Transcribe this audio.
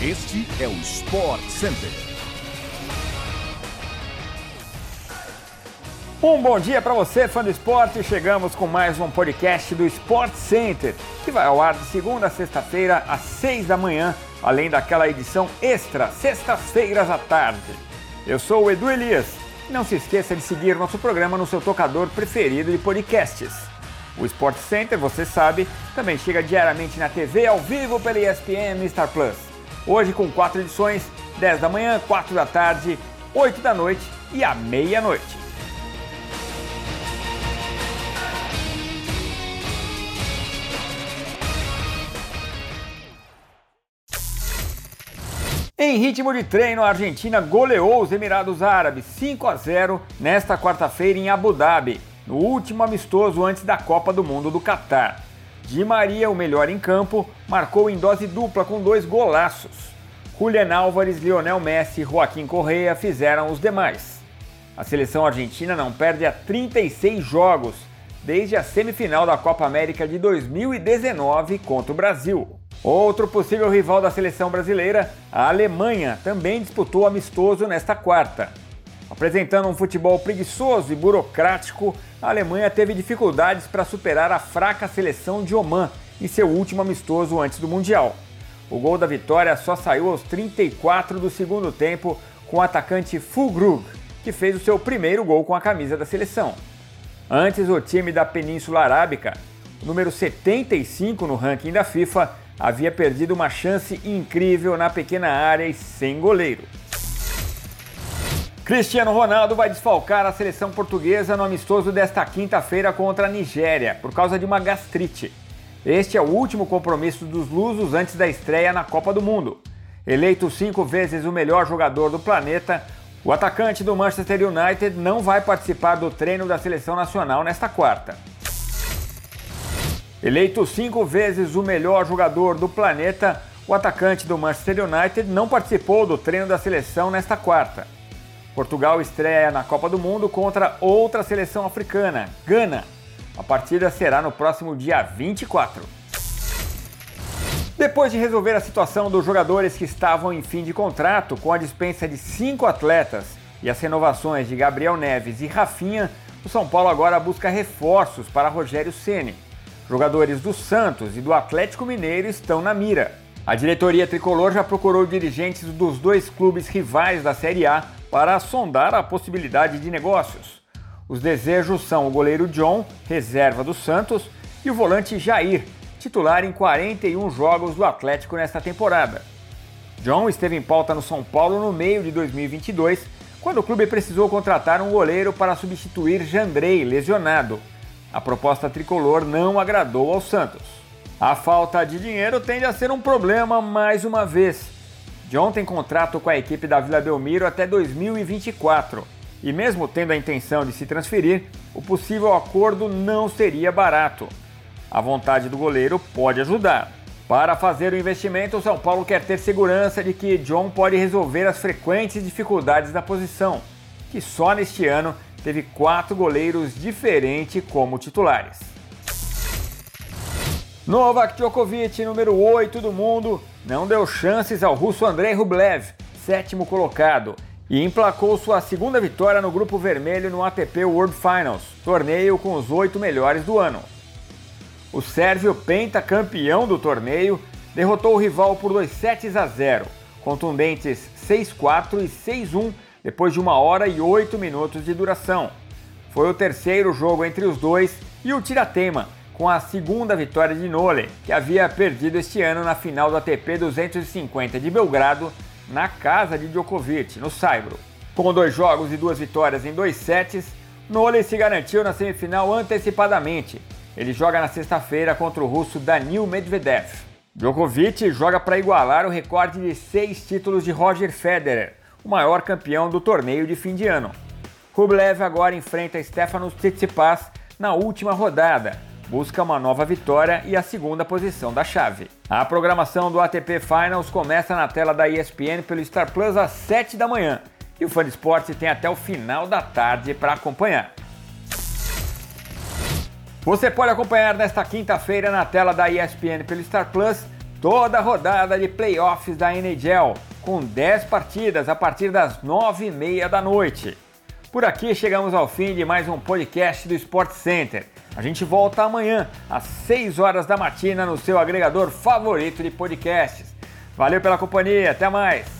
Este é o Sport Center. Um bom dia para você, fã do esporte. Chegamos com mais um podcast do Sport Center, que vai ao ar de segunda a sexta-feira às seis da manhã, além daquela edição extra, sextas-feiras à tarde. Eu sou o Edu Elias. Não se esqueça de seguir nosso programa no seu tocador preferido de podcasts. O Sport Center, você sabe, também chega diariamente na TV ao vivo pela ESPN e Star Plus. Hoje com quatro edições, 10 da manhã, 4 da tarde, 8 da noite e à meia-noite. Em ritmo de treino, a Argentina goleou os Emirados Árabes 5 a 0 nesta quarta-feira em Abu Dhabi, no último amistoso antes da Copa do Mundo do Catar. Di Maria, o melhor em campo, marcou em dose dupla com dois golaços. Julian Álvares, Lionel Messi e Joaquim Correa fizeram os demais. A seleção argentina não perde a 36 jogos desde a semifinal da Copa América de 2019 contra o Brasil. Outro possível rival da seleção brasileira, a Alemanha, também disputou amistoso nesta quarta. Apresentando um futebol preguiçoso e burocrático, a Alemanha teve dificuldades para superar a fraca seleção de Oman em seu último amistoso antes do Mundial. O gol da vitória só saiu aos 34 do segundo tempo com o atacante Fulgrug, que fez o seu primeiro gol com a camisa da seleção. Antes, o time da Península Arábica, número 75 no ranking da FIFA, havia perdido uma chance incrível na pequena área e sem goleiro. Cristiano Ronaldo vai desfalcar a seleção portuguesa no amistoso desta quinta-feira contra a Nigéria por causa de uma gastrite. Este é o último compromisso dos lusos antes da estreia na Copa do Mundo. Eleito cinco vezes o melhor jogador do planeta, o atacante do Manchester United não vai participar do treino da seleção nacional nesta quarta. Eleito cinco vezes o melhor jogador do planeta, o atacante do Manchester United não participou do treino da seleção nesta quarta. Portugal estreia na Copa do Mundo contra outra seleção africana, Gana. A partida será no próximo dia 24. Depois de resolver a situação dos jogadores que estavam em fim de contrato, com a dispensa de cinco atletas e as renovações de Gabriel Neves e Rafinha, o São Paulo agora busca reforços para Rogério Ceni. Jogadores do Santos e do Atlético Mineiro estão na mira. A diretoria tricolor já procurou dirigentes dos dois clubes rivais da Série A para sondar a possibilidade de negócios. Os desejos são o goleiro John, reserva do Santos, e o volante Jair, titular em 41 jogos do Atlético nesta temporada. John esteve em pauta no São Paulo no meio de 2022, quando o clube precisou contratar um goleiro para substituir Jandrei, lesionado. A proposta tricolor não agradou ao Santos. A falta de dinheiro tende a ser um problema mais uma vez. John tem contrato com a equipe da Vila Belmiro até 2024 e, mesmo tendo a intenção de se transferir, o possível acordo não seria barato. A vontade do goleiro pode ajudar. Para fazer o investimento, o São Paulo quer ter segurança de que John pode resolver as frequentes dificuldades da posição, que só neste ano teve quatro goleiros diferentes como titulares. Novak Djokovic, número 8 do mundo, não deu chances ao russo Andrei Rublev, sétimo colocado, e emplacou sua segunda vitória no Grupo Vermelho no ATP World Finals, torneio com os oito melhores do ano. O sérvio pentacampeão do torneio derrotou o rival por 2 sets a 0, contundentes 6-4 e 6-1 depois de uma hora e oito minutos de duração. Foi o terceiro jogo entre os dois e o tiratema, com a segunda vitória de Nole, que havia perdido este ano na final do ATP 250 de Belgrado, na casa de Djokovic, no Saibro. Com dois jogos e duas vitórias em dois sets, Nole se garantiu na semifinal antecipadamente. Ele joga na sexta-feira contra o russo Danil Medvedev. Djokovic joga para igualar o recorde de seis títulos de Roger Federer, o maior campeão do torneio de fim de ano. Rublev agora enfrenta Stefanos Tsitsipas na última rodada, busca uma nova vitória e a segunda posição da chave. A programação do ATP Finals começa na tela da ESPN pelo Star Plus às 7 da manhã e o Fã de Esporte tem até o final da tarde para acompanhar. Você pode acompanhar nesta quinta-feira na tela da ESPN pelo Star Plus toda a rodada de playoffs da NHL, com 10 partidas a partir das 9h30 da noite. Por aqui chegamos ao fim de mais um podcast do Sport Center. A gente volta amanhã, às 6 horas da matina, no seu agregador favorito de podcasts. Valeu pela companhia, até mais!